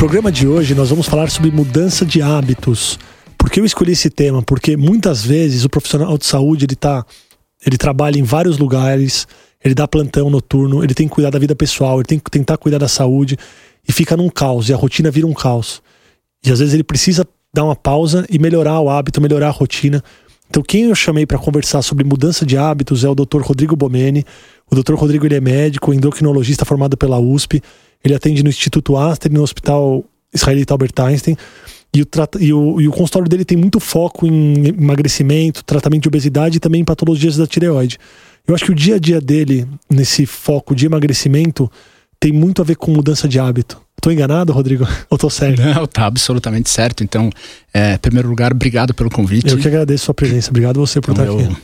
Programa de hoje nós vamos falar sobre mudança de hábitos. Por que eu escolhi esse tema? Porque muitas vezes o profissional de saúde ele tá, ele trabalha em vários lugares, ele dá plantão noturno, ele tem que cuidar da vida pessoal, ele tem que tentar cuidar da saúde e fica num caos, e a rotina vira um caos. E às vezes ele precisa dar uma pausa e melhorar o hábito, melhorar a rotina. Então, quem eu chamei para conversar sobre mudança de hábitos é o Dr. Rodrigo Bomeni. O Dr. Rodrigo ele é médico, endocrinologista formado pela USP. Ele atende no Instituto Astor, no Hospital Israelita Albert Einstein. E o, e, o, e o consultório dele tem muito foco em emagrecimento, tratamento de obesidade e também em patologias da tireoide. Eu acho que o dia a dia dele, nesse foco de emagrecimento, tem muito a ver com mudança de hábito. Tô enganado, Rodrigo? Ou tô certo? Não, tá absolutamente certo. Então, é, em primeiro lugar, obrigado pelo convite. Eu que agradeço a sua presença. Obrigado você por então, estar eu, aqui.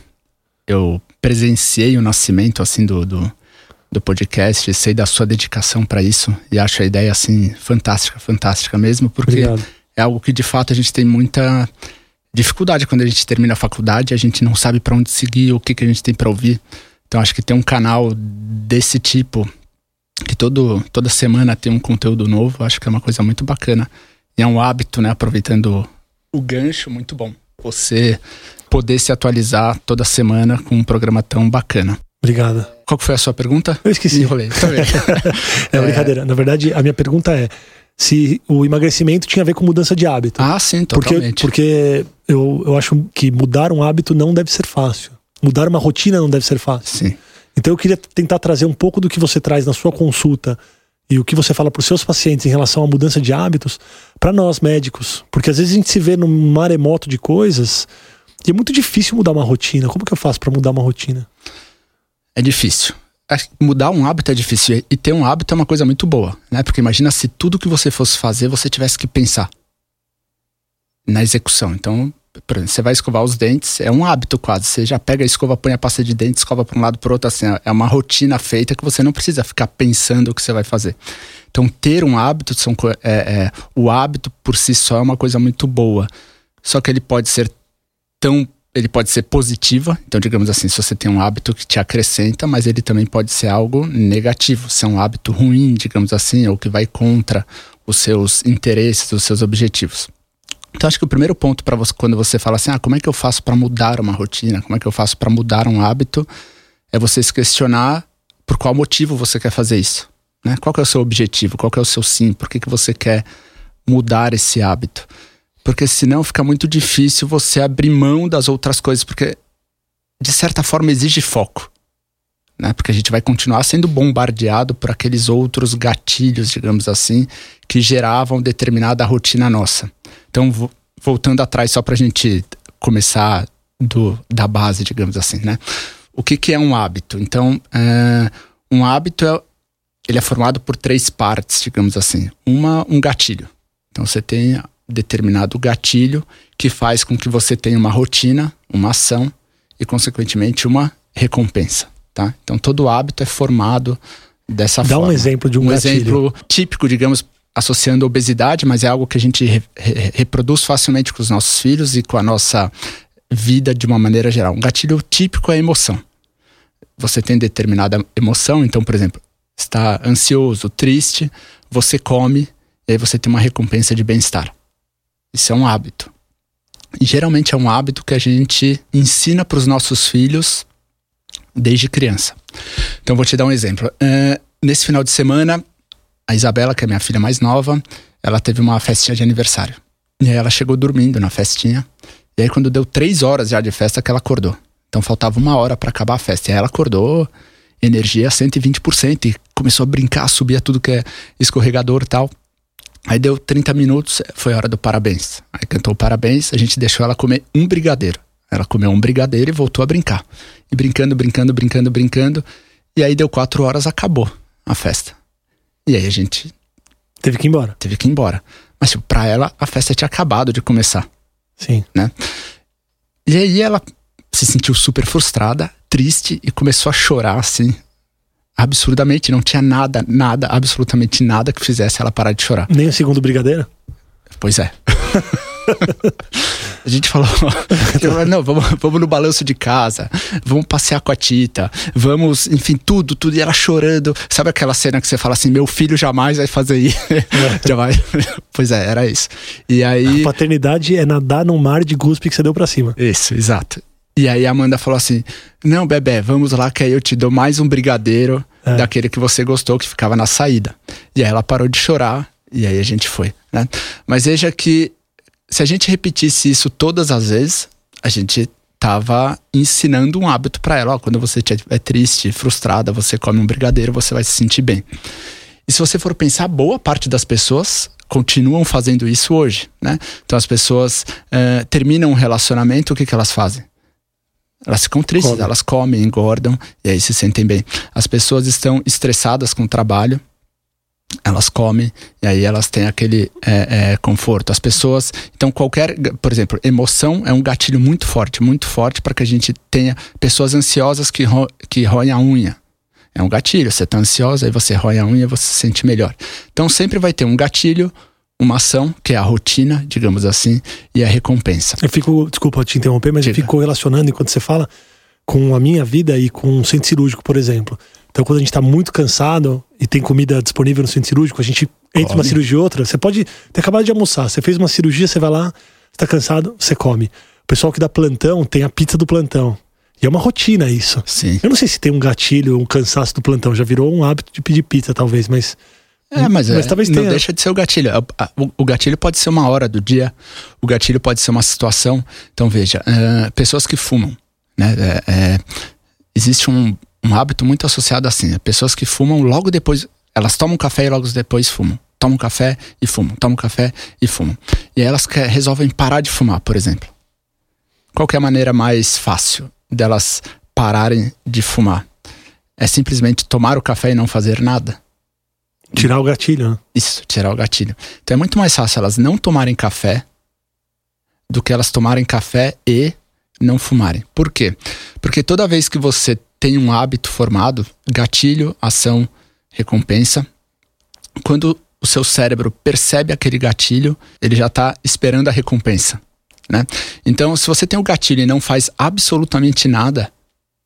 Eu presenciei o nascimento, assim, do, do, do podcast, sei da sua dedicação para isso e acho a ideia, assim, fantástica, fantástica mesmo, porque Obrigado. é algo que, de fato, a gente tem muita dificuldade quando a gente termina a faculdade, a gente não sabe para onde seguir, o que, que a gente tem para ouvir. Então, acho que ter um canal desse tipo que todo, toda semana tem um conteúdo novo, acho que é uma coisa muito bacana. E é um hábito, né? Aproveitando o gancho, muito bom. Você poder se atualizar toda semana com um programa tão bacana. Obrigado. Qual foi a sua pergunta? Eu esqueci. Enrolei. Vendo? é brincadeira. Na verdade, a minha pergunta é se o emagrecimento tinha a ver com mudança de hábito. ah, sim, porque totalmente. porque eu, eu acho que mudar um hábito não deve ser fácil. Mudar uma rotina não deve ser fácil. Sim. Então eu queria tentar trazer um pouco do que você traz na sua consulta e o que você fala para os seus pacientes em relação à mudança de hábitos para nós médicos, porque às vezes a gente se vê num maremoto de coisas e é muito difícil mudar uma rotina. Como que eu faço para mudar uma rotina? É difícil. Mudar um hábito é difícil e ter um hábito é uma coisa muito boa, né? Porque imagina se tudo que você fosse fazer você tivesse que pensar na execução. Então, por exemplo, você vai escovar os dentes, é um hábito quase. Você já pega a escova, põe a pasta de dente, escova para um lado para outro, assim, é uma rotina feita que você não precisa ficar pensando o que você vai fazer. Então, ter um hábito, são, é, é, o hábito por si só é uma coisa muito boa. Só que ele pode ser tão. Ele pode ser positiva, então, digamos assim, se você tem um hábito que te acrescenta, mas ele também pode ser algo negativo, ser um hábito ruim, digamos assim, ou que vai contra os seus interesses, os seus objetivos. Então acho que o primeiro ponto para você quando você fala assim, ah, como é que eu faço para mudar uma rotina, como é que eu faço para mudar um hábito, é você se questionar por qual motivo você quer fazer isso, né? Qual é o seu objetivo, qual é o seu sim, por que que você quer mudar esse hábito? Porque senão fica muito difícil você abrir mão das outras coisas, porque de certa forma exige foco. Né? Porque a gente vai continuar sendo bombardeado por aqueles outros gatilhos, digamos assim, que geravam determinada rotina nossa. Então, vo- voltando atrás, só para a gente começar do, da base, digamos assim, né? O que, que é um hábito? Então, é, um hábito é, ele é formado por três partes, digamos assim. Uma, um gatilho. Então, você tem determinado gatilho que faz com que você tenha uma rotina, uma ação e, consequentemente, uma recompensa, tá? Então, todo hábito é formado dessa Dá forma um exemplo de um, um gatilho. exemplo típico, digamos, associando a obesidade, mas é algo que a gente re- re- reproduz facilmente com os nossos filhos e com a nossa vida de uma maneira geral. Um gatilho típico é a emoção. Você tem determinada emoção, então, por exemplo, está ansioso, triste, você come e aí você tem uma recompensa de bem-estar. Isso é um hábito. E geralmente é um hábito que a gente ensina para os nossos filhos desde criança. Então, vou te dar um exemplo. É, nesse final de semana, a Isabela, que é minha filha mais nova, ela teve uma festinha de aniversário. E aí ela chegou dormindo na festinha. E aí, quando deu três horas já de festa, que ela acordou. Então faltava uma hora para acabar a festa. E aí ela acordou, energia 120%, e começou a brincar, subia tudo que é escorregador e tal. Aí deu 30 minutos, foi a hora do parabéns. Aí cantou o parabéns, a gente deixou ela comer um brigadeiro. Ela comeu um brigadeiro e voltou a brincar. E brincando, brincando, brincando, brincando. E aí deu quatro horas, acabou a festa. E aí a gente Teve que ir embora. Teve que ir embora. Mas, tipo, pra ela, a festa tinha acabado de começar. Sim. Né? E aí ela se sentiu super frustrada, triste e começou a chorar, assim, absurdamente. Não tinha nada, nada, absolutamente nada que fizesse ela parar de chorar. Nem o segundo brigadeiro? Pois é. A gente falou, não, vamos, vamos no balanço de casa, vamos passear com a Tita, vamos, enfim, tudo, tudo. E ela chorando. Sabe aquela cena que você fala assim: meu filho jamais vai fazer isso? É. jamais. Pois é, era isso. E aí. A paternidade é nadar num mar de guspe que você deu pra cima. Isso, exato. E aí a Amanda falou assim: Não, bebê, vamos lá que aí eu te dou mais um brigadeiro é. daquele que você gostou, que ficava na saída. E aí ela parou de chorar e aí a gente foi, né? Mas veja que se a gente repetisse isso todas as vezes, a gente tava ensinando um hábito para ela. Ó, quando você é triste, frustrada, você come um brigadeiro, você vai se sentir bem. E se você for pensar, boa parte das pessoas continuam fazendo isso hoje, né? Então as pessoas uh, terminam um relacionamento, o que, que elas fazem? Elas ficam tristes, Come. elas comem, engordam e aí se sentem bem. As pessoas estão estressadas com o trabalho, elas comem e aí elas têm aquele é, é, conforto. As pessoas, então qualquer, por exemplo, emoção é um gatilho muito forte, muito forte para que a gente tenha pessoas ansiosas que, ro que roem a unha. É um gatilho, você está ansiosa, aí você rói a unha, você se sente melhor. Então sempre vai ter um gatilho, uma ação, que é a rotina, digamos assim, e a recompensa. Eu fico, desculpa te interromper, mas Diga. eu fico relacionando enquanto você fala com a minha vida e com um centro cirúrgico, por exemplo. Então, quando a gente está muito cansado e tem comida disponível no centro cirúrgico, a gente entre come. uma cirurgia e outra, você pode ter acabado de almoçar, você fez uma cirurgia, você vai lá, está cansado, você come. O pessoal que dá plantão tem a pizza do plantão. E é uma rotina isso. Sim. Eu não sei se tem um gatilho, um cansaço do plantão. Já virou um hábito de pedir pizza, talvez, mas. É, mas, mas é, talvez não tenha. deixa de ser o gatilho. O, gatilho pode ser uma hora do dia, o gatilho pode ser uma situação. Então, veja, uh, pessoas que fumam, né? É, é, existe um, um hábito muito associado assim. Né? Pessoas que fumam logo depois. Elas tomam café e logo depois fumam. Tomam café e fumam. Tomam café e fumam. E aí elas resolvem parar de fumar, por exemplo. Qual é a maneira mais fácil delas pararem de fumar? É simplesmente tomar o café e não fazer nada? Tirar o gatilho, né? Isso, tirar o gatilho. Então é muito mais fácil elas não tomarem café do que elas tomarem café e não fumarem. Por quê? Porque toda vez que você tem um hábito formado, gatilho, ação, recompensa. Quando o seu cérebro percebe aquele gatilho, ele já está esperando a recompensa. Né? Então, se você tem o gatilho e não faz absolutamente nada,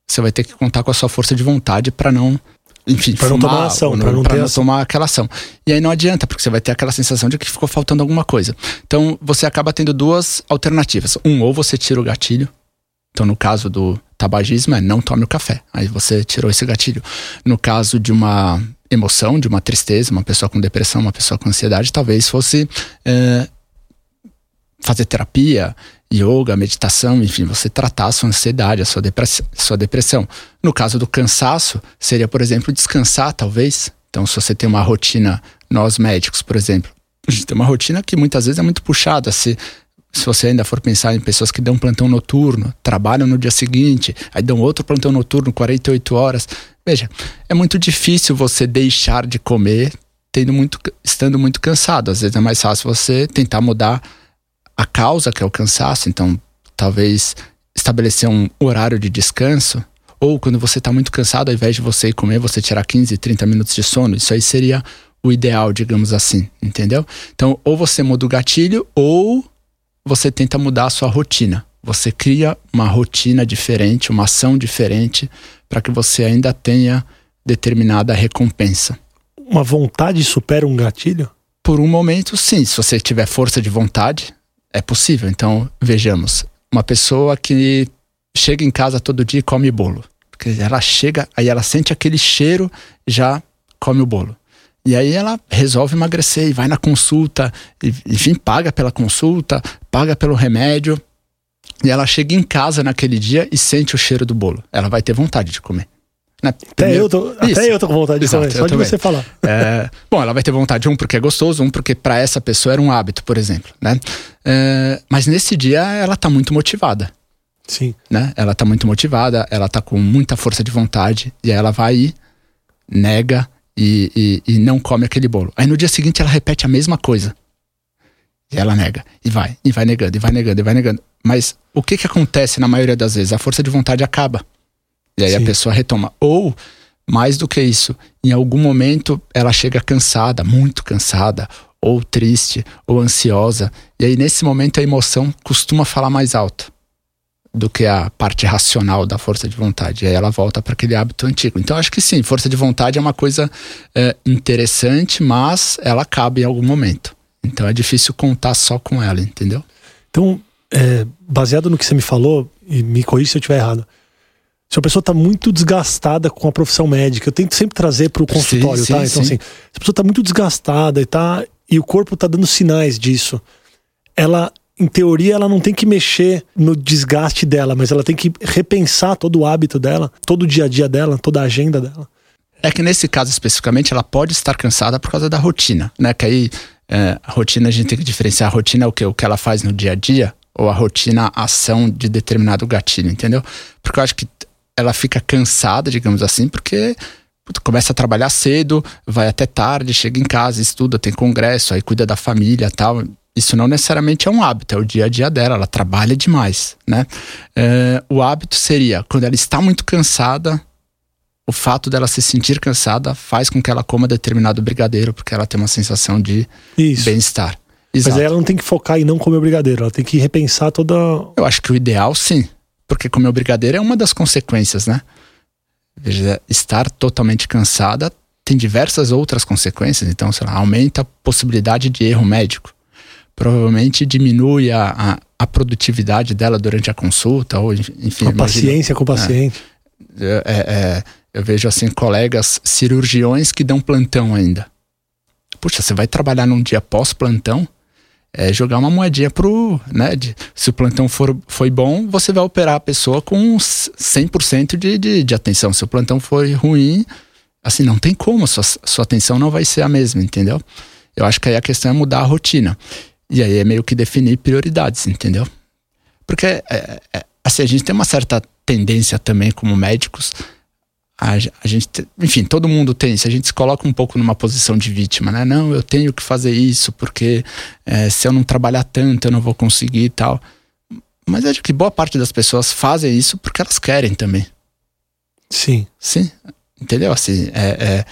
você vai ter que contar com a sua força de vontade para não, enfim, para não tomar ação, para não, não tomar aquela ação. E aí não adianta, porque você vai ter aquela sensação de que ficou faltando alguma coisa. Então, você acaba tendo duas alternativas. Um, ou você tira o gatilho. Então, no caso do tabagismo é não tome o café. Aí você tirou esse gatilho. No caso de uma emoção, de uma tristeza, uma pessoa com depressão, uma pessoa com ansiedade, talvez fosse é, fazer terapia, yoga, meditação, enfim, você tratar a sua ansiedade, a sua, depress sua depressão. No caso do cansaço, seria, por exemplo, descansar, talvez. Então, se você tem uma rotina, nós médicos, por exemplo, a gente tem uma rotina que muitas vezes é muito puxada. Se se você ainda for pensar em pessoas que dão plantão noturno, trabalham no dia seguinte, aí dão outro plantão noturno, 48 horas. Veja, é muito difícil você deixar de comer tendo muito, estando muito cansado. Às vezes é mais fácil você tentar mudar a causa, que é o cansaço. Então, talvez estabelecer um horário de descanso. Ou quando você está muito cansado, ao invés de você ir comer, você tirar 15, 30 minutos de sono. Isso aí seria o ideal, digamos assim, entendeu? Então, ou você muda o gatilho, ou você tenta mudar a sua rotina. Você cria uma rotina diferente, uma ação diferente, para que você ainda tenha determinada recompensa. Uma vontade supera um gatilho? Por um momento, sim. Se você tiver força de vontade, é possível. Então, vejamos. Uma pessoa que chega em casa todo dia e come bolo. Porque ela chega, aí ela sente aquele cheiro, já come o bolo. E aí ela resolve emagrecer e vai na consulta, enfim, paga pela consulta, paga pelo remédio. E ela chega em casa naquele dia e sente o cheiro do bolo. Ela vai ter vontade de comer. Até, eu tô, até eu tô com vontade de Exato, comer, só de também. você falar. É, bom, ela vai ter vontade, um, porque é gostoso, um, porque para essa pessoa era um hábito, por exemplo. Né? É, mas nesse dia ela tá muito motivada. Sim. Né? Ela tá muito motivada, ela tá com muita força de vontade, e aí ela vai e nega e, e, e não come aquele bolo. Aí no dia seguinte ela repete a mesma coisa. E ela nega, e vai, e vai negando, e vai negando, e vai negando. Mas o que que acontece na maioria das vezes? A força de vontade acaba. E aí Sim. a pessoa retoma. Ou, mais do que isso, em algum momento ela chega cansada, muito cansada, ou triste, ou ansiosa. E aí nesse momento a emoção costuma falar mais alto do que a parte racional da força de vontade. E aí ela volta para aquele hábito antigo. Então acho que sim, força de vontade é uma coisa é, interessante, mas ela acaba em algum momento. Então é difícil contar só com ela, entendeu? Então, é, baseado no que você me falou, e me corrija se eu estiver errado, se a pessoa está muito desgastada com a profissão médica, eu tento sempre trazer para o consultório, sim, tá? Sim, então, sim. assim, se a pessoa está muito desgastada e tá, e o corpo está dando sinais disso, ela em teoria, ela não tem que mexer no desgaste dela, mas ela tem que repensar todo o hábito dela, todo o dia a dia dela, toda a agenda dela. É que nesse caso especificamente, ela pode estar cansada por causa da rotina, né? Que aí é, a rotina a gente tem que diferenciar. A rotina é o que? O que ela faz no dia a dia ou a rotina a ação de determinado gatilho, entendeu? Porque eu acho que ela fica cansada, digamos assim, porque começa a trabalhar cedo, vai até tarde, chega em casa, estuda, tem congresso, aí cuida da família tal isso não necessariamente é um hábito, é o dia a dia dela, ela trabalha demais, né? É, o hábito seria, quando ela está muito cansada, o fato dela se sentir cansada faz com que ela coma determinado brigadeiro, porque ela tem uma sensação de bem-estar. Mas aí ela não tem que focar em não comer o brigadeiro, ela tem que repensar toda. Eu acho que o ideal sim, porque comer o brigadeiro é uma das consequências, né? Veja, estar totalmente cansada tem diversas outras consequências, então, sei lá, aumenta a possibilidade de erro médico provavelmente diminui a, a, a, produtividade dela durante a consulta, ou enfim. A paciência com o paciente. É, é, é, eu vejo assim colegas cirurgiões que dão plantão ainda. Puxa, você vai trabalhar num dia pós-plantão, é jogar uma moedinha pro, né, de, se o plantão for, foi bom, você vai operar a pessoa com 100% de, de, de atenção. Se o plantão foi ruim, assim, não tem como, sua, sua atenção não vai ser a mesma, entendeu? Eu acho que aí a questão é mudar a rotina. E aí é meio que definir prioridades, entendeu? Porque é, é, assim, a gente tem uma certa tendência também como médicos. A, a gente, enfim, todo mundo tem. Se a gente se coloca um pouco numa posição de vítima, né? Não, eu tenho que fazer isso porque é, se eu não trabalhar tanto eu não vou conseguir e tal. Mas acho que boa parte das pessoas fazem isso porque elas querem também. Sim. Sim. Entendeu? Assim, é, é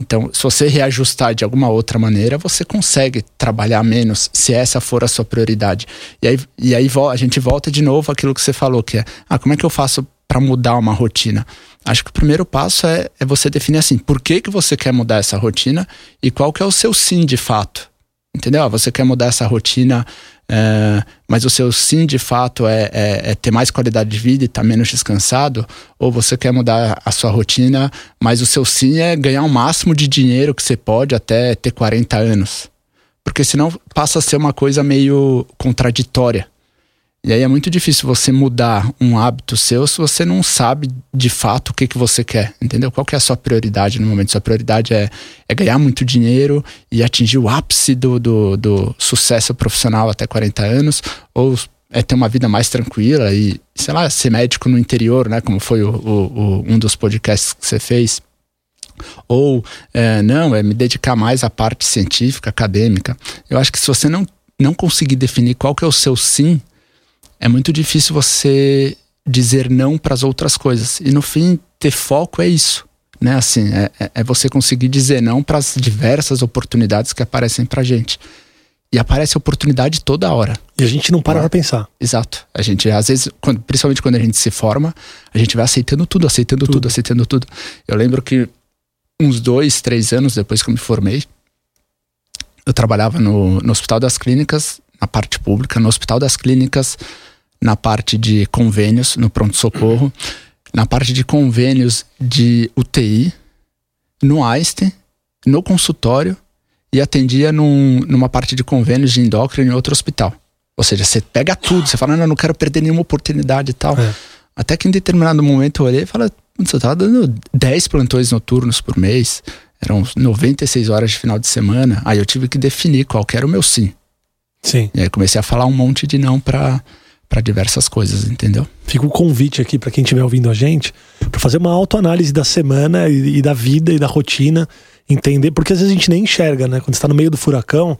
então, se você reajustar de alguma outra maneira, você consegue trabalhar menos, se essa for a sua prioridade. E aí, e aí a gente volta de novo àquilo que você falou, que é, ah, como é que eu faço para mudar uma rotina? Acho que o primeiro passo é, é você definir assim, por que, que você quer mudar essa rotina e qual que é o seu sim de fato. Entendeu? Ah, você quer mudar essa rotina é, mas o seu sim de fato é, é, é ter mais qualidade de vida e estar tá menos descansado, ou você quer mudar a sua rotina, mas o seu sim é ganhar o máximo de dinheiro que você pode até ter 40 anos. Porque senão passa a ser uma coisa meio contraditória. E aí é muito difícil você mudar um hábito seu se você não sabe de fato o que, que você quer, entendeu? Qual que é a sua prioridade no momento? Sua prioridade é, é ganhar muito dinheiro e atingir o ápice do, do, do sucesso profissional até 40 anos, ou é ter uma vida mais tranquila e, sei lá, ser médico no interior, né? Como foi o, o, o um dos podcasts que você fez. Ou, é, não, é me dedicar mais à parte científica, acadêmica. Eu acho que se você não, não conseguir definir qual que é o seu sim, é muito difícil você dizer não para as outras coisas. E no fim, ter foco é isso. Né? Assim, é, é, é você conseguir dizer não para as diversas oportunidades que aparecem para gente. E aparece oportunidade toda hora. E a gente não para é. pra pensar. Exato. A gente, às vezes, quando, principalmente quando a gente se forma, a gente vai aceitando tudo, aceitando tudo. tudo, aceitando tudo. Eu lembro que uns dois, três anos depois que eu me formei, eu trabalhava no, no Hospital das Clínicas, na parte pública, no Hospital das Clínicas, na parte de convênios no pronto-socorro, na parte de convênios de UTI, no Einstein, no consultório e atendia num, numa parte de convênios de endócrino em outro hospital. Ou seja, você pega tudo, você fala, não, não quero perder nenhuma oportunidade e tal. É. Até que em determinado momento eu olhei e falei, você estava dando 10 plantões noturnos por mês, eram 96 horas de final de semana. Aí eu tive que definir qual era o meu sim. Sim. E aí comecei a falar um monte de não para para diversas coisas, entendeu? Fica o convite aqui para quem estiver ouvindo a gente para fazer uma autoanálise da semana e, e, da vida e da rotina, entender, porque às vezes a gente nem enxerga, né? Quando está no meio do furacão,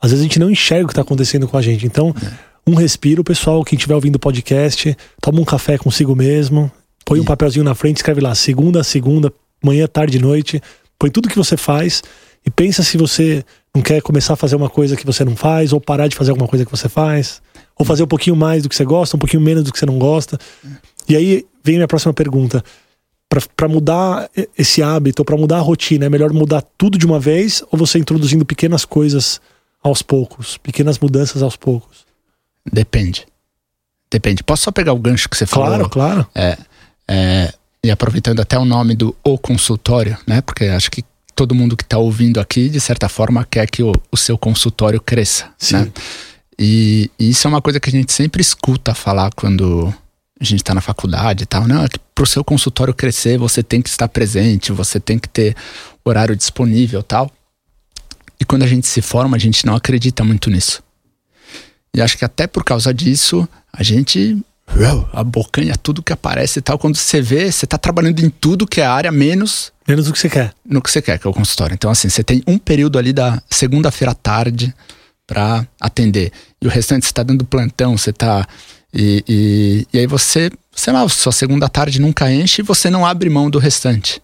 às vezes a gente não enxerga o que está acontecendo com a gente. Então, é. um respiro, pessoal, quem estiver ouvindo o podcast, toma um café consigo mesmo, põe e... um papelzinho na frente, escreve lá segunda, segunda, manhã, tarde, noite, põe tudo que você faz e pensa se você não quer começar a fazer uma coisa que você não faz ou parar de fazer alguma coisa que você faz ou fazer um pouquinho mais do que você gosta, um pouquinho menos do que você não gosta. E aí vem minha próxima pergunta. Para mudar esse hábito, para mudar a rotina, é melhor mudar tudo de uma vez ou você introduzindo pequenas coisas aos poucos, pequenas mudanças aos poucos? Depende. Depende. Posso só pegar o gancho que você falou? Claro, claro. É, é, e aproveitando até o nome do O Consultório, né? Porque acho que todo mundo que está ouvindo aqui, de certa forma, quer que o, o seu consultório cresça. Sim. Né? E, e, isso é uma coisa que a gente sempre escuta falar quando a gente está na faculdade e tal. Não, é que para o seu consultório crescer, você tem que estar presente, você tem que ter horário disponível tal. E quando a gente se forma, a gente não acredita muito nisso. E acho que até por causa disso, a gente abocanha tudo que aparece e tal. Quando você vê, você está trabalhando em tudo que é área, menos. Menos do que você quer. No que você quer, que é o consultório. Então, assim, você tem um período ali da segunda-feira à tarde para atender. E o restante você está dando plantão, você está. E, e, e, aí você, sei lá, sua segunda tarde nunca enche e você não abre mão do restante.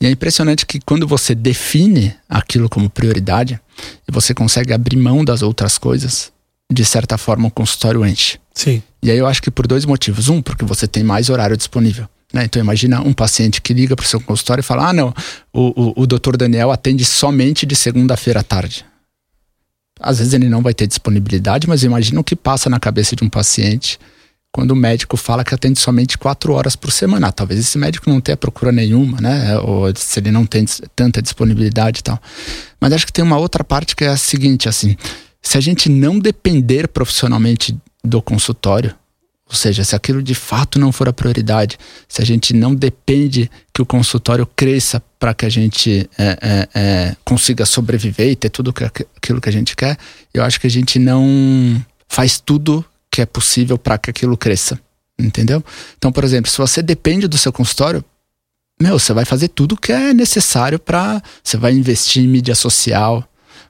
E é impressionante que quando você define aquilo como prioridade e você consegue abrir mão das outras coisas, de certa forma o consultório enche. Sim. E aí eu acho que por dois motivos. Um, porque você tem mais horário disponível. Né? Então imagina um paciente que liga para o seu consultório e fala: Ah, não, o, o, o doutor Daniel atende somente de segunda-feira à tarde. Às vezes ele não vai ter disponibilidade, mas imagina o que passa na cabeça de um paciente quando o médico fala que atende somente quatro horas por semana. Talvez esse médico não tenha procura nenhuma, né? Ou se ele não tem tanta disponibilidade e tal. Mas acho que tem uma outra parte que é a seguinte, assim, se a gente não depender profissionalmente do consultório, ou seja, se aquilo de fato não for a prioridade, se a gente não depende que o consultório cresça para que a gente é, é, é, consiga sobreviver e ter tudo que, aquilo que a gente quer, eu acho que a gente não faz tudo que é possível para que aquilo cresça. Entendeu? Então, por exemplo, se você depende do seu consultório, meu, você vai fazer tudo que é necessário para. Você vai investir em mídia social,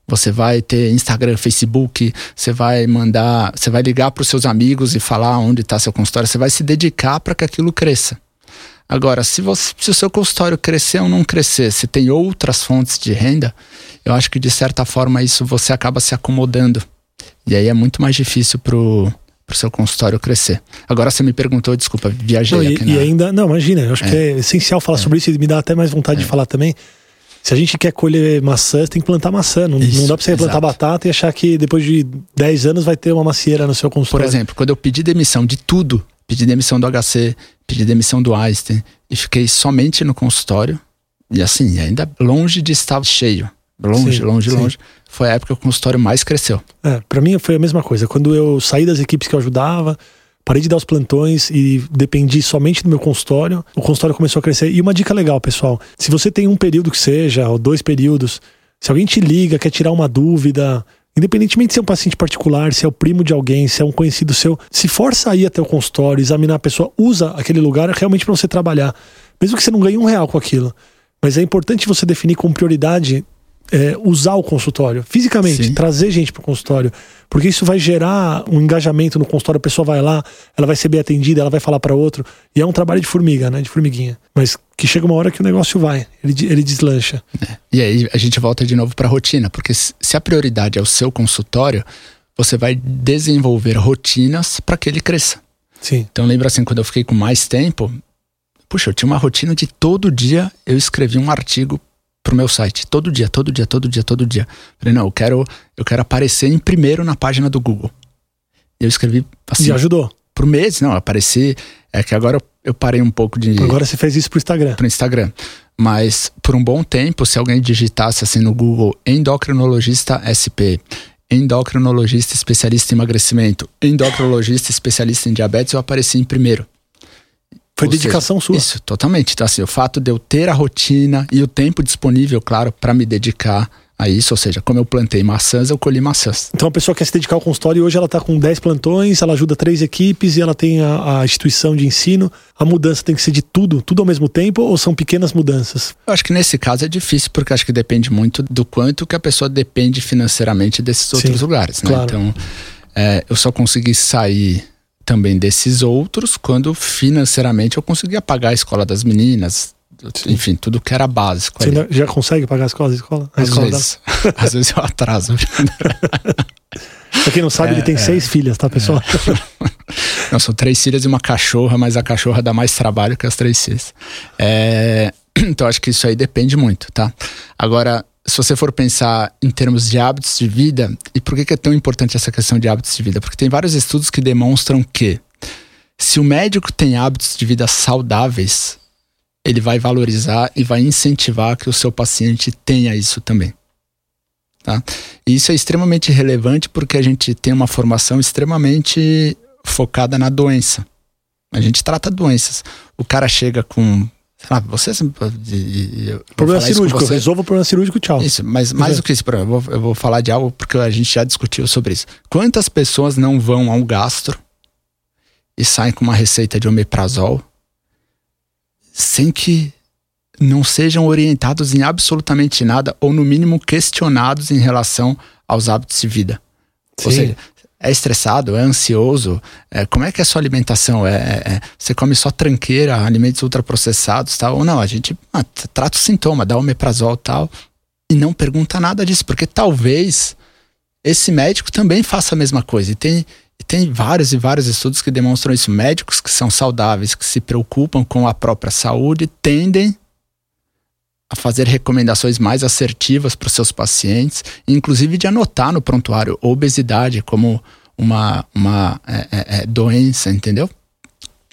você vai ter Instagram, Facebook, você vai mandar, você vai ligar para os seus amigos e falar onde está seu consultório, você vai se dedicar para que aquilo cresça. Agora, se, você, se o seu consultório crescer ou não crescer, se tem outras fontes de renda, eu acho que de certa forma isso você acaba se acomodando. E aí é muito mais difícil pro pro seu consultório crescer. Agora você me perguntou, desculpa, viajei não, e, e ainda, não, imagina, eu acho é. que é essencial falar é. sobre isso e me dá até mais vontade é. de falar também. Se a gente quer colher maçã, tem que plantar maçã. Não, Isso, não dá pra você exato. plantar batata e achar que depois de 10 anos vai ter uma macieira no seu consultório. Por exemplo, quando eu pedi demissão de tudo, pedi demissão do HC, pedi demissão do Einstein e fiquei somente no consultório, e assim, ainda longe de estar cheio. Longe, sim, longe, sim. longe. Foi a época que o consultório mais cresceu. É, pra mim foi a mesma coisa. Quando eu saí das equipes que eu ajudava, Parei de dar os plantões e dependi somente do meu consultório. O consultório começou a crescer. E uma dica legal, pessoal: se você tem um período que seja, ou dois períodos, se alguém te liga, quer tirar uma dúvida, Independentemente de ser um paciente particular, se é o primo de alguém, se é um conhecido seu, se força a ir até o consultório, examinar a pessoa, usa aquele lugar realmente para você trabalhar. Mesmo que você não ganhe um real com aquilo. Mas é importante você definir como prioridade é, usar o consultório fisicamente, Sim. trazer gente para o consultório, porque isso vai gerar um engajamento no consultório. A pessoa vai lá, ela vai ser bem atendida, ela vai falar para outro, e é um trabalho de formiga, né, de formiguinha. Mas que chega uma hora que o negócio vai, ele, ele deslancha. É. E aí a gente volta de novo para a rotina, porque se a prioridade é o seu consultório, você vai desenvolver rotinas para que ele cresça. Sim. Então lembra assim, quando eu fiquei com mais tempo, puxa, eu tinha uma rotina de todo dia eu escrevi um artigo pro meu site. Todo dia, todo dia, todo dia, todo dia. Falei, não, eu quero, eu quero aparecer em primeiro na página do Google. E eu escrevi assim. E ajudou? Por mês, não, apareci. É que agora eu parei um pouco de. Agora você fez isso pro Instagram. Pro Instagram. Mas por um bom tempo, se alguém digitasse assim no Google endocrinologista SP, endocrinologista especialista em emagrecimento, endocrinologista especialista em diabetes, eu apareci em primeiro. Foi Ou dedicação seja, sua. Isso, totalmente. Então, assim, o fato de eu ter a rotina e o tempo disponível, claro, para me dedicar a isso, ou seja, como eu plantei maçãs, eu colhi maçãs. Então a pessoa quer se dedicar ao consultório e hoje ela está com 10 plantões, ela ajuda três equipes e ela tem a, a, instituição de ensino. A mudança tem que ser de tudo, tudo ao mesmo tempo ou são pequenas mudanças? Eu acho que nesse caso é difícil, porque acho que depende muito do quanto que a pessoa depende financeiramente desses Sim, outros lugares. Né? Claro. Então, é, eu só consegui sair também desses outros quando financeiramente eu conseguia pagar a escola das meninas, Sim. enfim, tudo que era básico. Você ali. já consegue pagar a escola? A escola, a às, escola vezes, às vezes eu atraso. pra quem não sabe, é, ele tem é, seis filhas, tá, pessoal? É. Não, são três filhas e uma cachorra, mas a cachorra dá mais trabalho que as três filhas. É, então, acho que isso aí depende muito, tá? Agora, se você for pensar em termos de hábitos de vida, e por que, que é tão importante essa questão de hábitos de vida? Porque tem vários estudos que demonstram que se o médico tem hábitos de vida saudáveis, ele vai valorizar e vai incentivar que o seu paciente tenha isso também. Tá? E isso é extremamente relevante porque a gente tem uma formação extremamente focada na doença. A gente trata doenças. O cara chega com. Ah, você. Problema cirúrgico, você. resolva o problema cirúrgico, tchau. Isso, mas mais do que isso, eu vou, eu vou falar de algo porque a gente já discutiu sobre isso. Quantas pessoas não vão ao gastro e saem com uma receita de omeprazol sem que não sejam orientados em absolutamente nada ou no mínimo questionados em relação aos hábitos de vida. Sim. Ou seja, é estressado, é ansioso, é, como é que é a sua alimentação? É, é, é você come só tranqueira, alimentos ultraprocessados tal? Ou não, a gente ah, trata o sintoma, dá omeprazol tal, e não pergunta nada disso, porque talvez esse médico também faça a mesma coisa. E tem, tem vários e vários estudos que demonstram isso. Médicos que são saudáveis, que se preocupam com a própria saúde, tendem a fazer recomendações mais assertivas para os seus pacientes, inclusive de anotar no prontuário obesidade como uma, uma é, é, é doença, entendeu?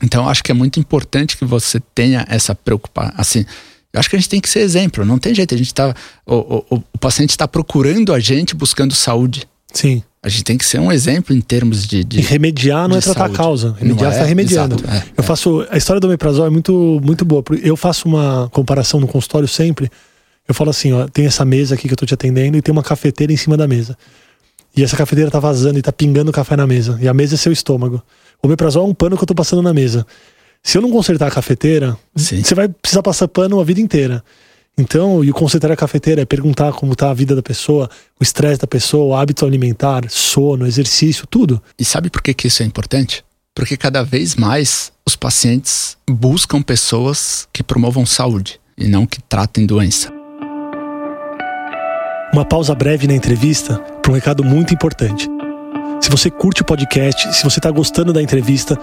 Então, acho que é muito importante que você tenha essa preocupação. Assim, eu acho que a gente tem que ser exemplo, não tem jeito. A gente tá, o, o, o paciente está procurando a gente buscando saúde. Sim. A gente tem que ser um exemplo em termos de. de e remediar não é tratar saúde. a causa. Remediar está é? remediando. Exato, é, eu é. faço. A história do omeprazol é muito, muito boa. Eu faço uma comparação no consultório sempre. Eu falo assim: ó, tem essa mesa aqui que eu tô te atendendo e tem uma cafeteira em cima da mesa. E essa cafeteira tá vazando e tá pingando café na mesa. E a mesa é seu estômago. O omeprazol é um pano que eu tô passando na mesa. Se eu não consertar a cafeteira, Sim. você vai precisar passar pano a vida inteira. Então, e o consultório cafeteira é perguntar como está a vida da pessoa, o estresse da pessoa, o hábito alimentar, sono, exercício, tudo. E sabe por que, que isso é importante? Porque cada vez mais os pacientes buscam pessoas que promovam saúde e não que tratem doença. Uma pausa breve na entrevista para um recado muito importante. Se você curte o podcast, se você está gostando da entrevista,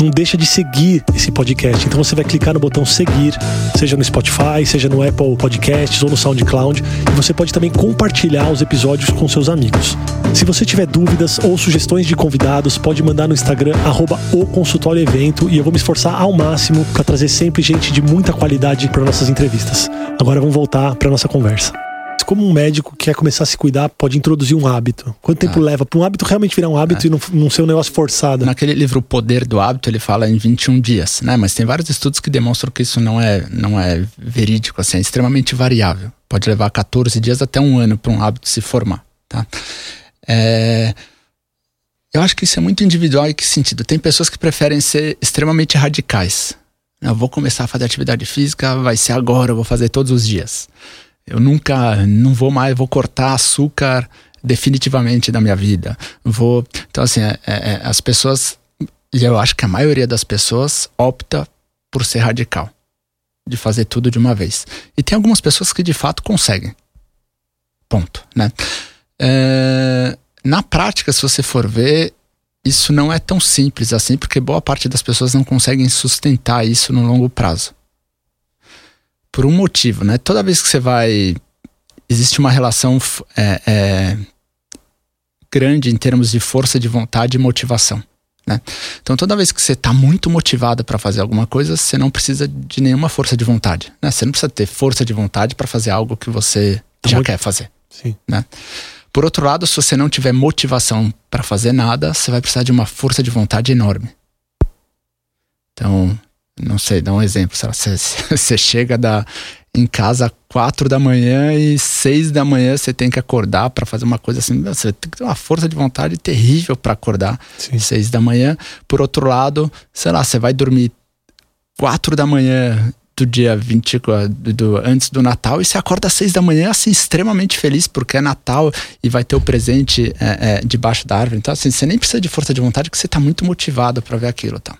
não deixa de seguir esse podcast. Então você vai clicar no botão seguir, seja no Spotify, seja no Apple Podcasts ou no SoundCloud, e você pode também compartilhar os episódios com seus amigos. Se você tiver dúvidas ou sugestões de convidados, pode mandar no Instagram arroba e eu vou me esforçar ao máximo para trazer sempre gente de muita qualidade para nossas entrevistas. Agora vamos voltar para nossa conversa como um médico que quer começar a se cuidar pode introduzir um hábito? Quanto tempo ah. leva para um hábito realmente virar um hábito ah. e não, não ser um negócio forçado? Naquele livro O Poder do Hábito, ele fala em 21 dias, né? Mas tem vários estudos que demonstram que isso não é, não é verídico, assim, é extremamente variável. Pode levar 14 dias até um ano para um hábito se formar, tá? É... Eu acho que isso é muito individual em que sentido? Tem pessoas que preferem ser extremamente radicais. Eu vou começar a fazer atividade física, vai ser agora, eu vou fazer todos os dias eu nunca, não vou mais, vou cortar açúcar definitivamente da minha vida. Vou, então assim, é, é, é, as pessoas, e eu acho que a maioria das pessoas opta por ser radical, de fazer tudo de uma vez. E tem algumas pessoas que de fato conseguem. Ponto, né? É, na prática, se você for ver, isso não é tão simples assim, porque boa parte das pessoas não conseguem sustentar isso no longo prazo por um motivo, né? Toda vez que você vai. Existe uma relação é, é, grande em termos de força de vontade e motivação. Né? Então, toda vez que você está muito motivado para fazer alguma coisa, você não precisa de nenhuma força de vontade. Né? Você não precisa ter força de vontade para fazer algo que você tá já muito... quer fazer. Sim. Né? Por outro lado, se você não tiver motivação para fazer nada, você vai precisar de uma força de vontade enorme. Então, não sei, dá um exemplo. Você, chega da em casa quatro da manhã e seis da manhã você tem que acordar para fazer uma coisa assim. Você tem que ter uma força de vontade terrível para acordar Sim. seis da manhã. Por outro lado, sei lá, você vai dormir quatro da manhã do dia 20, do, do, antes do Natal, e você acorda às seis da manhã, assim, extremamente feliz, porque é Natal e vai ter o presente é, é, debaixo da árvore. Então, assim, você nem precisa de força de vontade, porque você está muito motivado para ver aquilo. Tá?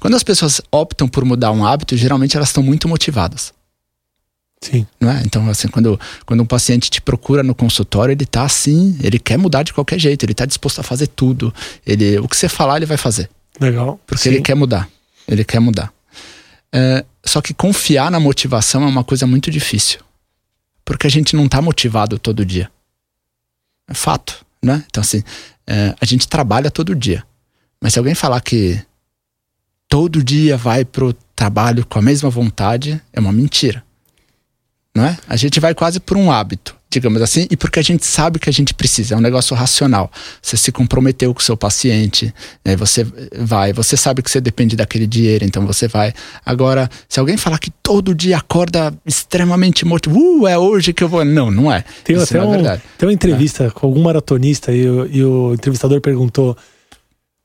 Quando as pessoas optam por mudar um hábito, geralmente elas estão muito motivadas. Sim. Não é? Então, assim, quando, quando um paciente te procura no consultório, ele tá assim, ele quer mudar de qualquer jeito, ele tá disposto a fazer tudo. Ele, o que você falar, ele vai fazer. Legal. Porque Sim. ele quer mudar. Ele quer mudar. É, só que confiar na motivação é uma coisa muito difícil. Porque a gente não tá motivado todo dia. É fato, né? Então, assim, é, a gente trabalha todo dia. Mas se alguém falar que todo dia vai pro trabalho com a mesma vontade, é uma mentira não é? A gente vai quase por um hábito, digamos assim, e porque a gente sabe que a gente precisa, é um negócio racional. Você se comprometeu com o seu paciente, né? você vai, você sabe que você depende daquele dinheiro, então você vai. Agora, se alguém falar que todo dia acorda extremamente motivado, uh, é hoje que eu vou. Não, não é. Tem Isso até é um, verdade. Tem uma entrevista é. com algum maratonista e, e o entrevistador perguntou.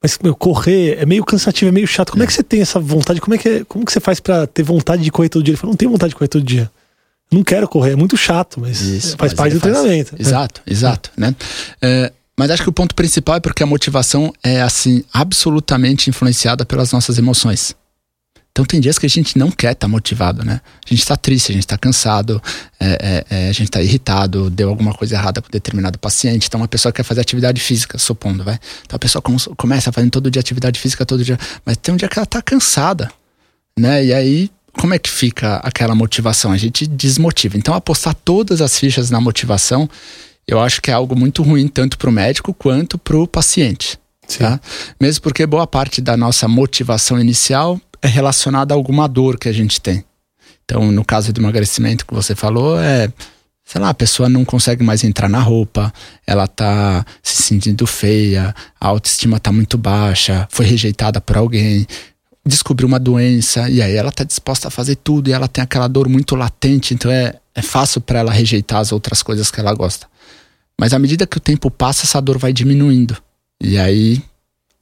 Mas meu, correr é meio cansativo, é meio chato. Como é, é que você tem essa vontade? Como é que, é, como que você faz para ter vontade de correr todo dia? Ele falou, não tenho vontade de correr todo dia não quero correr, é muito chato, mas Isso, faz parte do faz. treinamento. Exato, é. exato, né? É, mas acho que o ponto principal é porque a motivação é assim absolutamente influenciada pelas nossas emoções. Então tem dias que a gente não quer estar tá motivado, né? A gente está triste, a gente está cansado, é, é, é, a gente está irritado, deu alguma coisa errada com determinado paciente. Então uma pessoa quer fazer atividade física, supondo, vai. Então a pessoa começa fazendo todo dia atividade física, todo dia, mas tem um dia que ela está cansada, né? E aí como é que fica aquela motivação? A gente desmotiva. Então, apostar todas as fichas na motivação, eu acho que é algo muito ruim, tanto para o médico quanto para o paciente. Tá? Mesmo porque boa parte da nossa motivação inicial é relacionada a alguma dor que a gente tem. Então, no caso do emagrecimento que você falou, é sei lá, a pessoa não consegue mais entrar na roupa, ela tá se sentindo feia, a autoestima tá muito baixa, foi rejeitada por alguém, descobriu uma doença e aí ela está disposta a fazer tudo e ela tem aquela dor muito latente, então é, é fácil para ela rejeitar as outras coisas que ela gosta. Mas à medida que o tempo passa, essa dor vai diminuindo. E aí.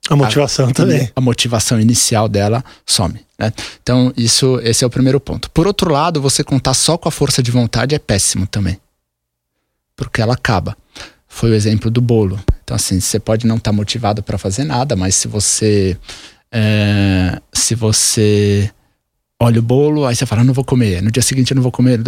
A motivação a, também. A motivação inicial dela some. Né? Então, isso, esse é o primeiro ponto. Por outro lado, você contar só com a força de vontade é péssimo também. Porque ela acaba. Foi o exemplo do bolo. Então, assim, você pode não estar tá motivado para fazer nada, mas se você é, se você olha o bolo, aí você fala, não vou comer. No dia seguinte eu não vou comer.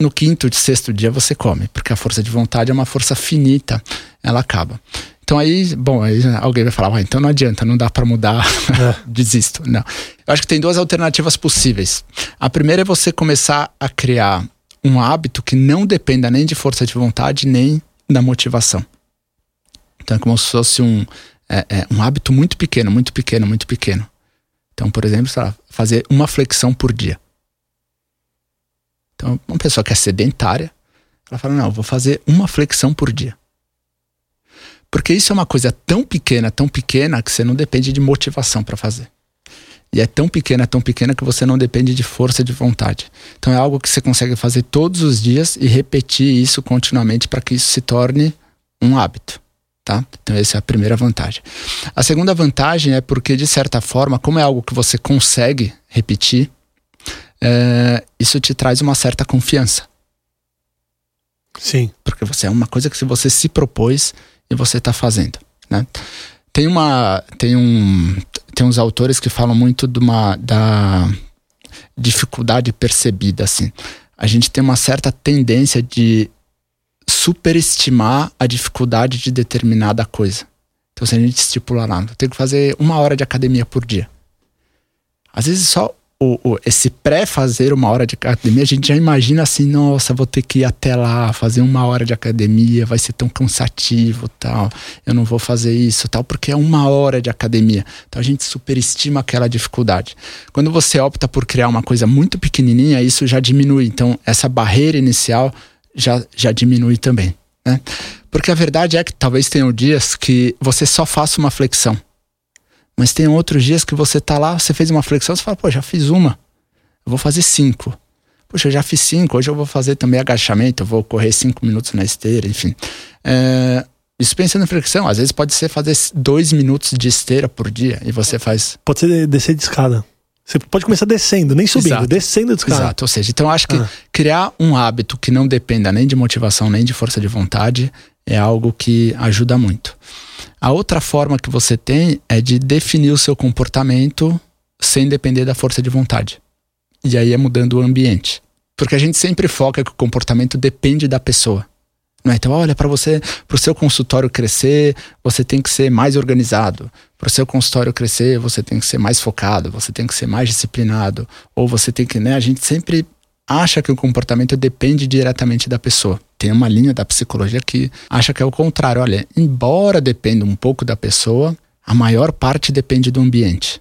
No quinto, sexto dia você come, porque a força de vontade é uma força finita, ela acaba. Então aí, bom, aí alguém vai falar, ah, então não adianta, não dá para mudar, é. desisto. Não. Eu acho que tem duas alternativas possíveis. A primeira é você começar a criar um hábito que não dependa nem de força de vontade, nem da motivação. Então é como se fosse um, é, é um hábito muito pequeno, muito pequeno, muito pequeno. Então, por exemplo, lá, fazer uma flexão por dia. Então, uma pessoa que é sedentária, ela fala: não, vou fazer uma flexão por dia. Porque isso é uma coisa tão pequena, tão pequena, que você não depende de motivação para fazer. E é tão pequena, tão pequena que você não depende de força de vontade. Então é algo que você consegue fazer todos os dias e repetir isso continuamente para que isso se torne um hábito tá? Então essa é a primeira vantagem. A segunda vantagem é porque de certa forma, como é algo que você consegue repetir, é, isso te traz uma certa confiança. Sim. Porque você é uma coisa que você se propôs e você está fazendo, né? Tem uma, tem um, tem uns autores que falam muito de uma da dificuldade percebida, assim. A gente tem uma certa tendência de superestimar a dificuldade de determinada coisa. Então, se a gente estipula lá, eu tenho que fazer uma hora de academia por dia. Às vezes, só o, o, esse pré-fazer uma hora de academia, a gente já imagina assim: nossa, vou ter que ir até lá, fazer uma hora de academia, vai ser tão cansativo, tal. Eu não vou fazer isso, tal, porque é uma hora de academia. Então, a gente superestima aquela dificuldade. Quando você opta por criar uma coisa muito pequenininha, isso já diminui. Então, essa barreira inicial já, já diminui também. Né? Porque a verdade é que talvez tenham dias que você só faça uma flexão. Mas tem outros dias que você tá lá, você fez uma flexão, você fala, pô, já fiz uma. Eu vou fazer cinco. Puxa, eu já fiz cinco, hoje eu vou fazer também agachamento, eu vou correr cinco minutos na esteira, enfim. É, isso pensando em flexão, às vezes pode ser fazer dois minutos de esteira por dia e você faz. Pode ser descer de escada. Você pode começar descendo, nem subindo, Exato. descendo de escada. Exato, ou seja, então acho que ah. criar um hábito que não dependa nem de motivação, nem de força de vontade, é algo que ajuda muito. A outra forma que você tem é de definir o seu comportamento sem depender da força de vontade. E aí é mudando o ambiente. Porque a gente sempre foca que o comportamento depende da pessoa. É? Então, olha, para você, para o seu consultório crescer, você tem que ser mais organizado. Para o seu consultório crescer, você tem que ser mais focado, você tem que ser mais disciplinado. Ou você tem que, né? A gente sempre acha que o comportamento depende diretamente da pessoa. Tem uma linha da psicologia que acha que é o contrário. Olha, embora dependa um pouco da pessoa, a maior parte depende do ambiente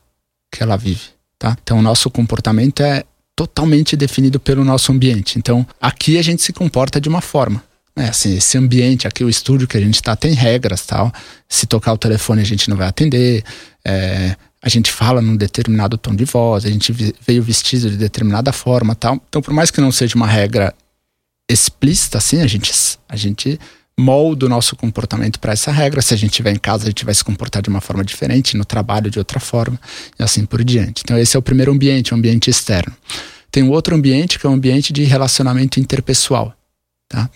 que ela vive, tá? Então, o nosso comportamento é totalmente definido pelo nosso ambiente. Então, aqui a gente se comporta de uma forma. Assim, esse ambiente aqui, o estúdio que a gente está, tem regras tal. Se tocar o telefone, a gente não vai atender. É, a gente fala num determinado tom de voz, a gente veio vestido de determinada forma tal. Então, por mais que não seja uma regra explícita, assim, a gente, a gente molda o nosso comportamento para essa regra. Se a gente estiver em casa, a gente vai se comportar de uma forma diferente, no trabalho de outra forma, e assim por diante. Então, esse é o primeiro ambiente, o ambiente externo. Tem um outro ambiente que é o um ambiente de relacionamento interpessoal. Tá?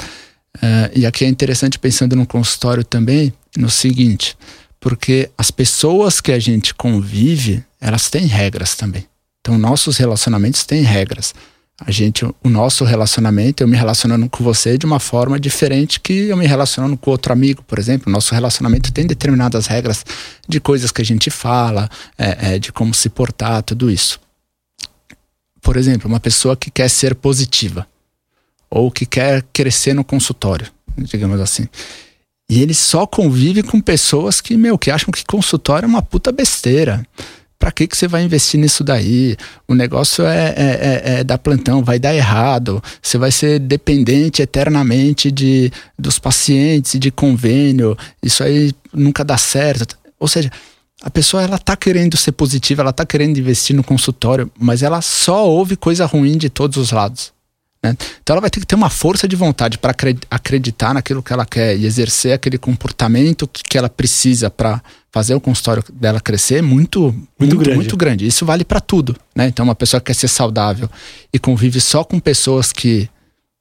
Uh, e aqui é interessante pensando no consultório também, no seguinte, porque as pessoas que a gente convive, elas têm regras também. Então, nossos relacionamentos têm regras. A gente, o nosso relacionamento, eu me relacionando com você de uma forma diferente que eu me relacionando com outro amigo, por exemplo. Nosso relacionamento tem determinadas regras de coisas que a gente fala, é, é, de como se portar, tudo isso. Por exemplo, uma pessoa que quer ser positiva ou que quer crescer no consultório, digamos assim. E ele só convive com pessoas que, meu, que acham que consultório é uma puta besteira. Pra que, que você vai investir nisso daí? O negócio é, é, é, é plantão, vai dar errado. Você vai ser dependente eternamente de, dos pacientes de convênio. Isso aí nunca dá certo. Ou seja, a pessoa ela tá querendo ser positiva, ela tá querendo investir no consultório, mas ela só ouve coisa ruim de todos os lados. Né? Então ela vai ter que ter uma força de vontade para acreditar naquilo que ela quer e exercer aquele comportamento que ela precisa para fazer o consultório dela crescer muito, muito, muito grande. Muito grande. Isso vale para tudo. Né? Então uma pessoa que quer ser saudável e convive só com pessoas que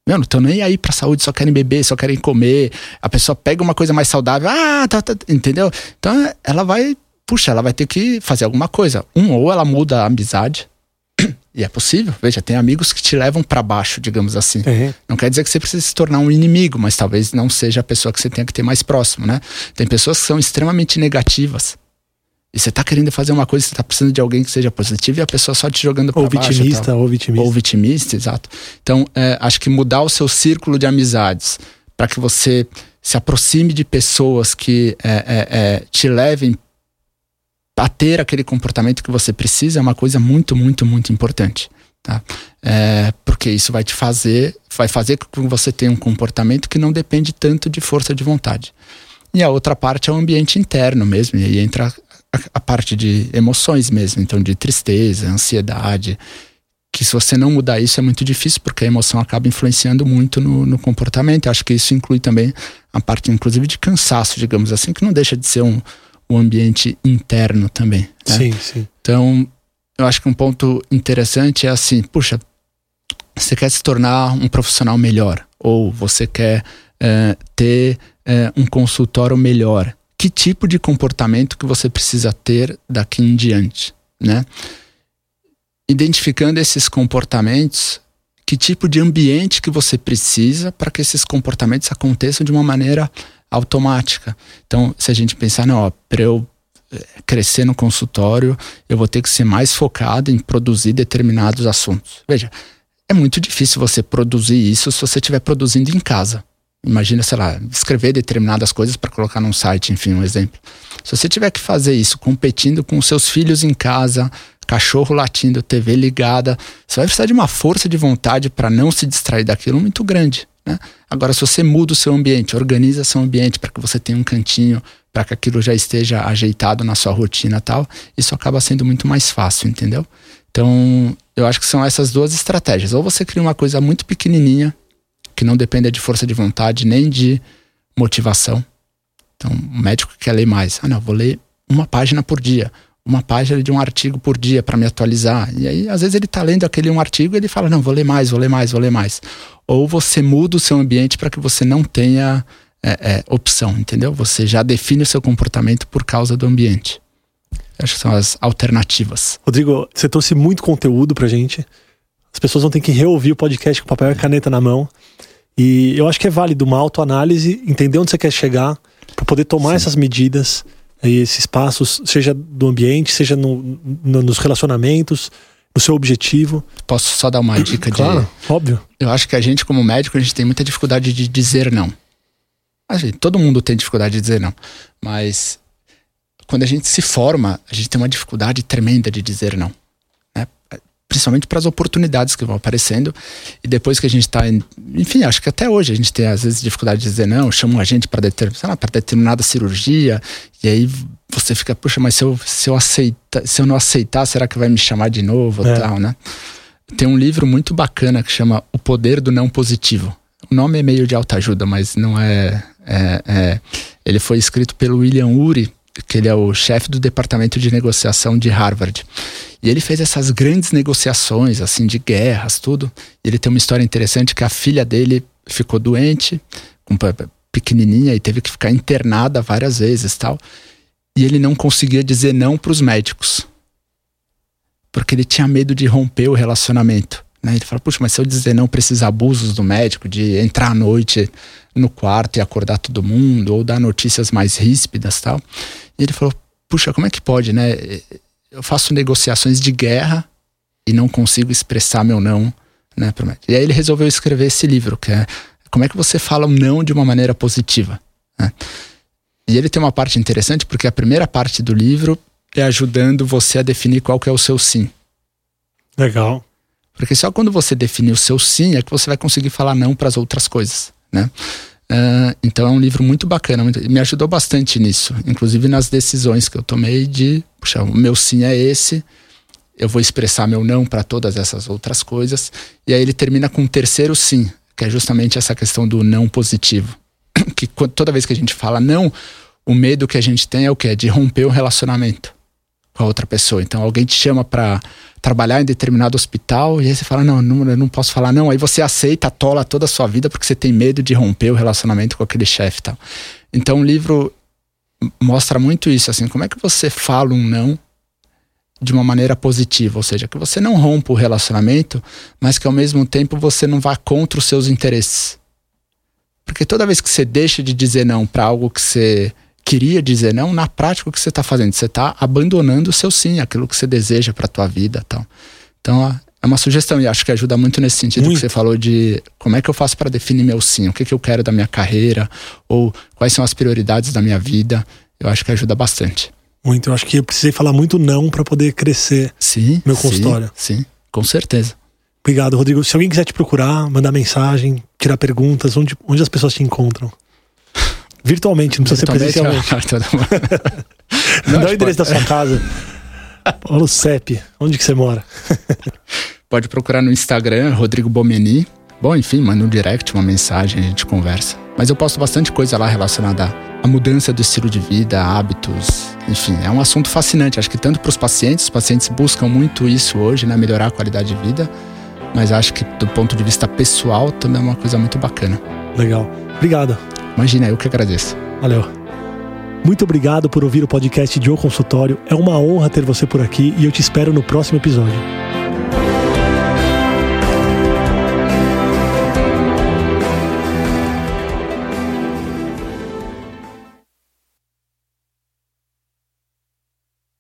meu, não estão nem aí pra saúde, só querem beber, só querem comer. A pessoa pega uma coisa mais saudável, ah, tá, tá, entendeu? Então ela vai, puxa, ela vai ter que fazer alguma coisa. Um, ou ela muda a amizade, e é possível. Veja, tem amigos que te levam para baixo, digamos assim. Uhum. Não quer dizer que você precisa se tornar um inimigo, mas talvez não seja a pessoa que você tenha que ter mais próximo, né? Tem pessoas que são extremamente negativas. E você tá querendo fazer uma coisa, você tá precisando de alguém que seja positivo e a pessoa só te jogando para baixo. Vitimista, ou vitimista. Ou vitimista, exato. Então, é, acho que mudar o seu círculo de amizades para que você se aproxime de pessoas que é, é, é te levem a ter aquele comportamento que você precisa é uma coisa muito, muito, muito importante. Tá? É, porque isso vai te fazer, vai fazer com que você tenha um comportamento que não depende tanto de força de vontade. E a outra parte é o ambiente interno mesmo, e aí entra a, a parte de emoções mesmo, então de tristeza, ansiedade, que se você não mudar isso é muito difícil, porque a emoção acaba influenciando muito no, no comportamento. Acho que isso inclui também a parte, inclusive, de cansaço, digamos assim, que não deixa de ser um, o ambiente interno também. Né? Sim, sim. Então, eu acho que um ponto interessante é assim, puxa, você quer se tornar um profissional melhor ou você quer é, ter é, um consultório melhor. Que tipo de comportamento que você precisa ter daqui em diante, né? Identificando esses comportamentos, que tipo de ambiente que você precisa para que esses comportamentos aconteçam de uma maneira automática. Então, se a gente pensar, não, para eu eh, crescer no consultório, eu vou ter que ser mais focado em produzir determinados assuntos. Veja, é muito difícil você produzir isso se você estiver produzindo em casa. Imagina, sei lá, escrever determinadas coisas para colocar num site, enfim, um exemplo. Se você tiver que fazer isso competindo com seus filhos em casa, cachorro latindo, TV ligada, você vai precisar de uma força de vontade para não se distrair daquilo muito grande. Né? Agora, se você muda o seu ambiente, organiza seu ambiente para que você tenha um cantinho, para que aquilo já esteja ajeitado na sua rotina tal, isso acaba sendo muito mais fácil, entendeu? Então, eu acho que são essas duas estratégias. Ou você cria uma coisa muito pequenininha, que não dependa de força de vontade, nem de motivação. Então, o médico quer ler mais. Ah, não, vou ler uma página por dia uma página de um artigo por dia para me atualizar. E aí, às vezes, ele está lendo aquele um artigo e ele fala: Não, vou ler mais, vou ler mais, vou ler mais. Ou você muda o seu ambiente para que você não tenha é, é, opção, entendeu? Você já define o seu comportamento por causa do ambiente. Acho que são as alternativas. Rodrigo, você trouxe muito conteúdo pra gente. As pessoas vão ter que reouvir o podcast com papel e caneta na mão. E eu acho que é válido uma autoanálise, entender onde você quer chegar, para poder tomar Sim. essas medidas esses passos, seja do ambiente, seja no, no, nos relacionamentos, no seu objetivo. Posso só dar uma dica claro, de. óbvio. Eu acho que a gente, como médico, a gente tem muita dificuldade de dizer não. Assim, todo mundo tem dificuldade de dizer não. Mas quando a gente se forma, a gente tem uma dificuldade tremenda de dizer não principalmente para as oportunidades que vão aparecendo. E depois que a gente está, enfim, acho que até hoje a gente tem às vezes dificuldade de dizer não, chamam a gente para deter, determinada cirurgia, e aí você fica, puxa, mas se eu, se eu aceitar, se eu não aceitar, será que vai me chamar de novo, é. tal, né? Tem um livro muito bacana que chama O Poder do Não Positivo. O nome é meio de alta ajuda, mas não é, é, é ele foi escrito pelo William Ury, que ele é o chefe do departamento de negociação de Harvard. E ele fez essas grandes negociações, assim, de guerras, tudo. E ele tem uma história interessante que a filha dele ficou doente, pequenininha, e teve que ficar internada várias vezes, tal. E ele não conseguia dizer não para os médicos. Porque ele tinha medo de romper o relacionamento. Né? Ele fala, puxa, mas se eu dizer não para esses abusos do médico, de entrar à noite no quarto e acordar todo mundo, ou dar notícias mais ríspidas tal. E ele falou, puxa, como é que pode, né? Eu faço negociações de guerra e não consigo expressar meu não, né? Médico. E aí ele resolveu escrever esse livro, que é como é que você fala um não de uma maneira positiva, né? E ele tem uma parte interessante porque a primeira parte do livro é ajudando você a definir qual que é o seu sim. Legal. Porque só quando você definir o seu sim é que você vai conseguir falar não para as outras coisas, né? Uh, então é um livro muito bacana, muito, me ajudou bastante nisso, inclusive nas decisões que eu tomei de, puxa, o meu sim é esse, eu vou expressar meu não para todas essas outras coisas. E aí ele termina com um terceiro sim, que é justamente essa questão do não positivo. Que toda vez que a gente fala não, o medo que a gente tem é o que? É de romper o relacionamento com a outra pessoa. Então alguém te chama para trabalhar em determinado hospital e aí você fala: não, não, eu não posso falar, não. Aí você aceita, tola toda a sua vida porque você tem medo de romper o relacionamento com aquele chefe tal. Então o livro mostra muito isso, assim, como é que você fala um não de uma maneira positiva, ou seja, que você não rompa o relacionamento, mas que ao mesmo tempo você não vá contra os seus interesses. Porque toda vez que você deixa de dizer não para algo que você queria dizer não, na prática o que você está fazendo? Você está abandonando o seu sim, aquilo que você deseja para a tua vida tal. Então é uma sugestão e acho que ajuda muito nesse sentido muito. que você falou de como é que eu faço para definir meu sim, o que, que eu quero da minha carreira ou quais são as prioridades da minha vida. Eu acho que ajuda bastante. Muito, eu acho que eu precisei falar muito não para poder crescer sim, meu consultório. Sim, sim, com certeza. Obrigado, Rodrigo. Se alguém quiser te procurar, mandar mensagem, tirar perguntas, onde, onde as pessoas te encontram? Virtualmente, não precisa ser presencialmente. Não, Dá o endereço da sua casa. Paulo CEP, onde que você mora? pode procurar no Instagram, Rodrigo Bomeni. Bom, enfim, manda um direct, uma mensagem, a gente conversa. Mas eu posto bastante coisa lá relacionada à mudança do estilo de vida, hábitos, enfim, é um assunto fascinante. Acho que tanto para os pacientes, os pacientes buscam muito isso hoje, né, melhorar a qualidade de vida, mas acho que do ponto de vista pessoal também é uma coisa muito bacana. Legal. Obrigado. Imagina, eu que agradeço. Valeu. Muito obrigado por ouvir o podcast de O Consultório. É uma honra ter você por aqui e eu te espero no próximo episódio.